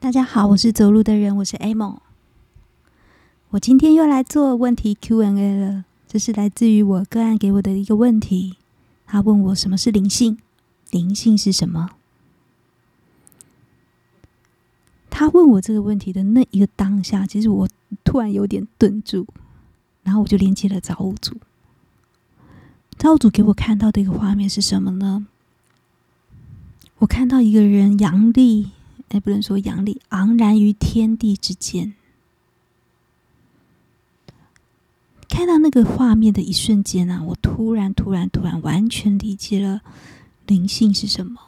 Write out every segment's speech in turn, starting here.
大家好，我是走路的人，我是 Amo。我今天又来做问题 Q&A 了，这是来自于我个案给我的一个问题。他问我什么是灵性？灵性是什么？他问我这个问题的那一个当下，其实我突然有点顿住，然后我就连接了造物主。造物主给我看到的一个画面是什么呢？我看到一个人阳历。也不能说阳历昂然于天地之间。看到那个画面的一瞬间啊，我突然、突然、突然完全理解了灵性是什么。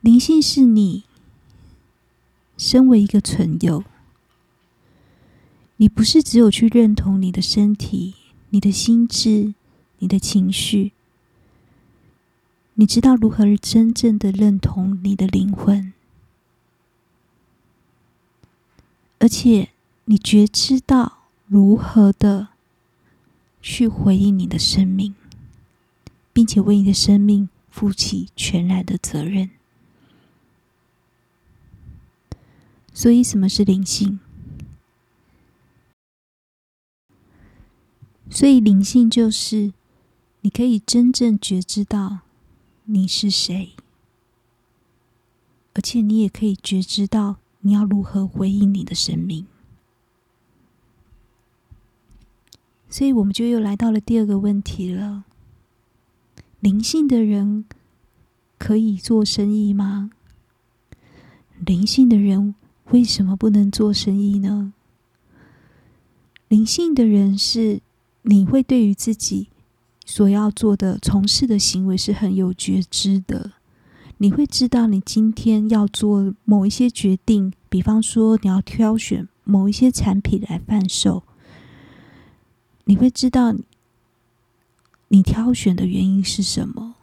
灵性是你身为一个存有，你不是只有去认同你的身体、你的心智、你的情绪。你知道如何真正的认同你的灵魂，而且你觉知到如何的去回应你的生命，并且为你的生命负起全然的责任。所以，什么是灵性？所以，灵性就是你可以真正觉知到。你是谁？而且你也可以觉知到你要如何回应你的生命。所以，我们就又来到了第二个问题了：灵性的人可以做生意吗？灵性的人为什么不能做生意呢？灵性的人是你会对于自己。所要做的、从事的行为是很有觉知的。你会知道，你今天要做某一些决定，比方说你要挑选某一些产品来贩售，你会知道你挑选的原因是什么。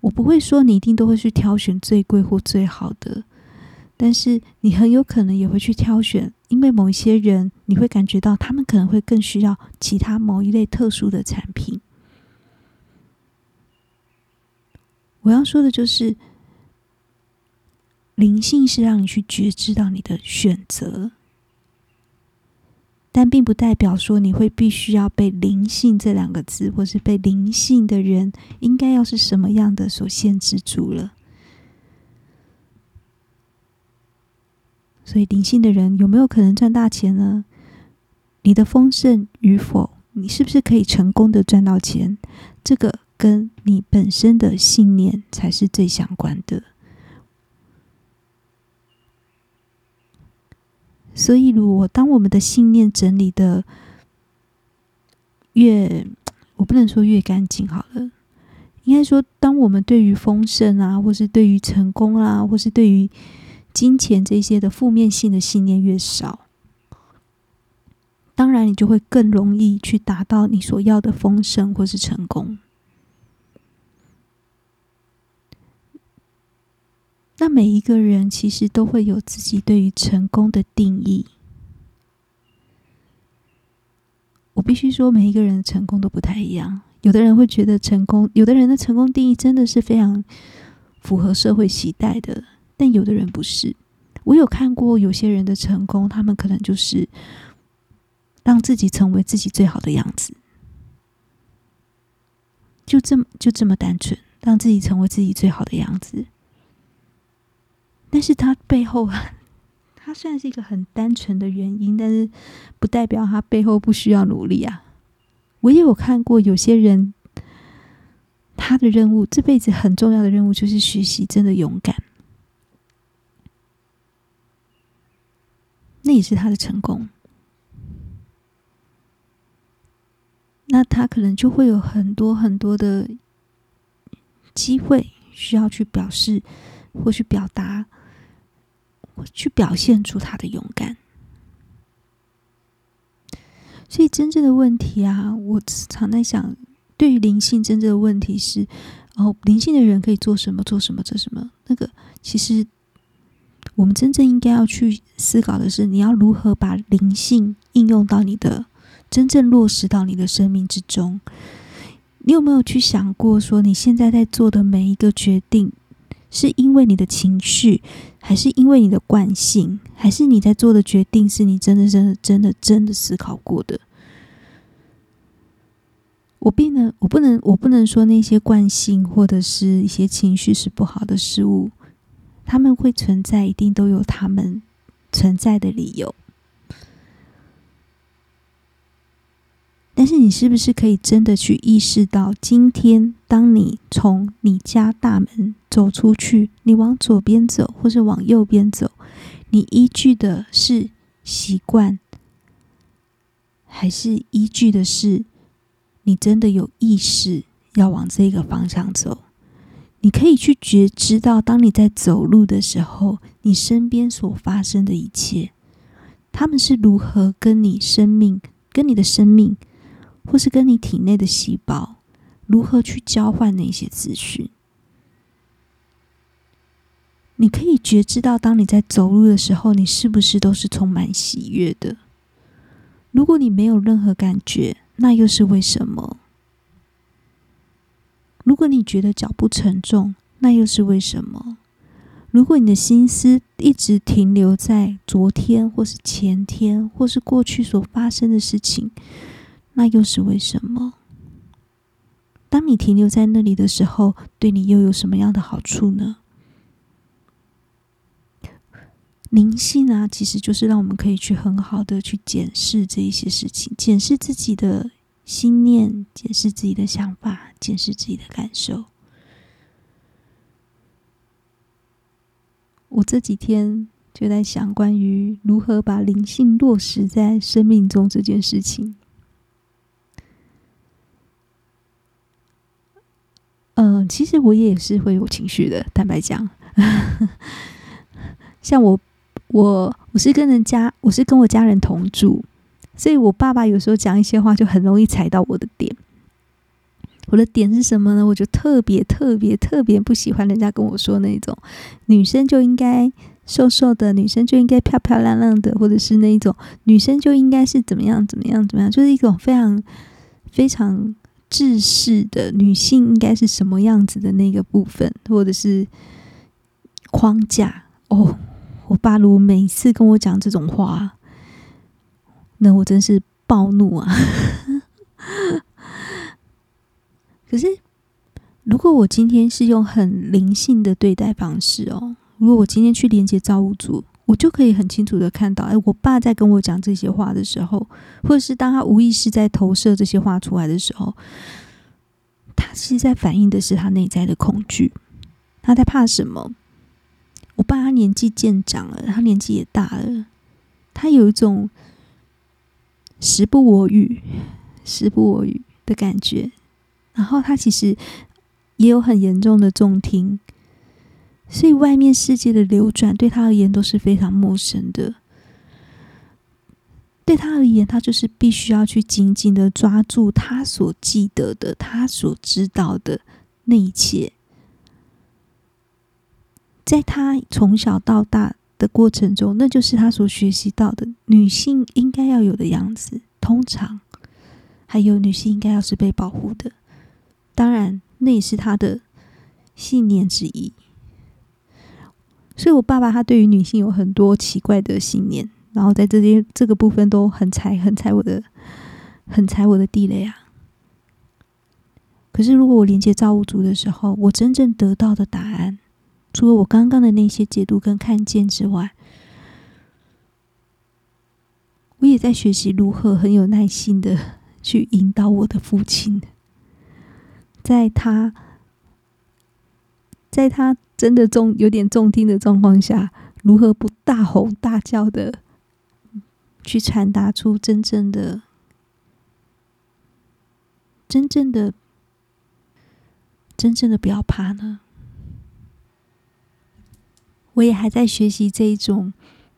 我不会说你一定都会去挑选最贵或最好的。但是你很有可能也会去挑选，因为某一些人，你会感觉到他们可能会更需要其他某一类特殊的产品。我要说的就是，灵性是让你去觉知到你的选择，但并不代表说你会必须要被灵性这两个字，或是被灵性的人应该要是什么样的所限制住了。所以，灵性的人有没有可能赚大钱呢？你的丰盛与否，你是不是可以成功的赚到钱？这个跟你本身的信念才是最相关的。所以，如果当我们的信念整理的越，我不能说越干净好了，应该说，当我们对于丰盛啊，或是对于成功啊，或是对于金钱这些的负面性的信念越少，当然你就会更容易去达到你所要的丰盛或是成功。那每一个人其实都会有自己对于成功的定义。我必须说，每一个人的成功都不太一样。有的人会觉得成功，有的人的成功定义真的是非常符合社会期待的。但有的人不是，我有看过有些人的成功，他们可能就是让自己成为自己最好的样子，就这么就这么单纯，让自己成为自己最好的样子。但是他背后，他虽然是一个很单纯的原因，但是不代表他背后不需要努力啊。我也有看过有些人，他的任务，这辈子很重要的任务就是学习真的勇敢。那也是他的成功。那他可能就会有很多很多的机会需要去表示，或去表达，去表现出他的勇敢。所以，真正的问题啊，我常在想，对于灵性真正的问题是：哦，灵性的人可以做什么？做什么？做什么？那个其实。我们真正应该要去思考的是，你要如何把灵性应用到你的真正落实到你的生命之中。你有没有去想过，说你现在在做的每一个决定，是因为你的情绪，还是因为你的惯性，还是你在做的决定是你真的、真的、真的、真的思考过的？我不能，我不能，我不能说那些惯性或者是一些情绪是不好的事物，他们会存在，一定都有他们存在的理由。但是你是不是可以真的去意识到，今天当你从你家大门走出去，你往左边走，或是往右边走，你依据的是习惯，还是依据的是你真的有意识要往这个方向走？你可以去觉知到，当你在走路的时候，你身边所发生的一切，他们是如何跟你生命，跟你的生命。或是跟你体内的细胞如何去交换那些资讯？你可以觉知到，当你在走路的时候，你是不是都是充满喜悦的？如果你没有任何感觉，那又是为什么？如果你觉得脚步沉重，那又是为什么？如果你的心思一直停留在昨天，或是前天，或是过去所发生的事情，那又是为什么？当你停留在那里的时候，对你又有什么样的好处呢？灵性啊，其实就是让我们可以去很好的去检视这一些事情，检视自己的心念，检视自己的想法，检视自己的感受。我这几天就在想，关于如何把灵性落实在生命中这件事情。嗯，其实我也是会有情绪的。坦白讲，像我，我我是跟人家，我是跟我家人同住，所以我爸爸有时候讲一些话，就很容易踩到我的点。我的点是什么呢？我就特别特别特别不喜欢人家跟我说那种女生就应该瘦瘦的，女生就应该漂漂亮亮的，或者是那一种女生就应该是怎么样怎么样怎么样，就是一种非常非常。制式的女性应该是什么样子的那个部分，或者是框架哦。我爸如果每次跟我讲这种话，那我真是暴怒啊！可是，如果我今天是用很灵性的对待方式哦，如果我今天去连接造物主，我就可以很清楚的看到，哎，我爸在跟我讲这些话的时候，或者是当他无意识在投射这些话出来的时候，他其实在反映的是他内在的恐惧。他在怕什么？我爸他年纪渐长了，他年纪也大了，他有一种时不我与，时不我与的感觉。然后他其实也有很严重的重听。所以，外面世界的流转对他而言都是非常陌生的。对他而言，他就是必须要去紧紧的抓住他所记得的、他所知道的那一切。在他从小到大的过程中，那就是他所学习到的女性应该要有的样子。通常，还有女性应该要是被保护的。当然，那也是他的信念之一。所以，我爸爸他对于女性有很多奇怪的信念，然后在这些这个部分都很踩、很踩我的、很踩我的地雷啊。可是，如果我连接造物主的时候，我真正得到的答案，除了我刚刚的那些解读跟看见之外，我也在学习如何很有耐心的去引导我的父亲，在他，在他。真的重有点重听的状况下，如何不大吼大叫的去传达出真正的、真正的、真正的不要怕呢？我也还在学习这一种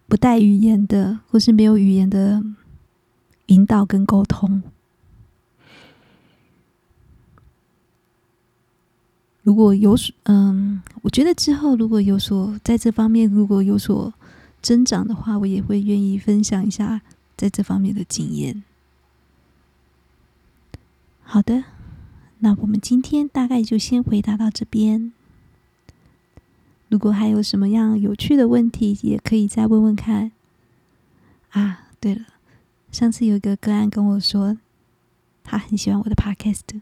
不带语言的，或是没有语言的引导跟沟通。如果有所嗯，我觉得之后如果有所在这方面如果有所增长的话，我也会愿意分享一下在这方面的经验。好的，那我们今天大概就先回答到这边。如果还有什么样有趣的问题，也可以再问问看。啊，对了，上次有一个个案跟我说，他很喜欢我的 podcast。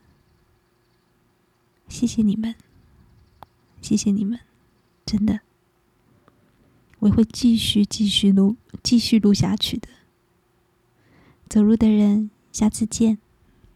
谢谢你们，谢谢你们，真的，我会继续继续录，继续录下去的。走路的人，下次见。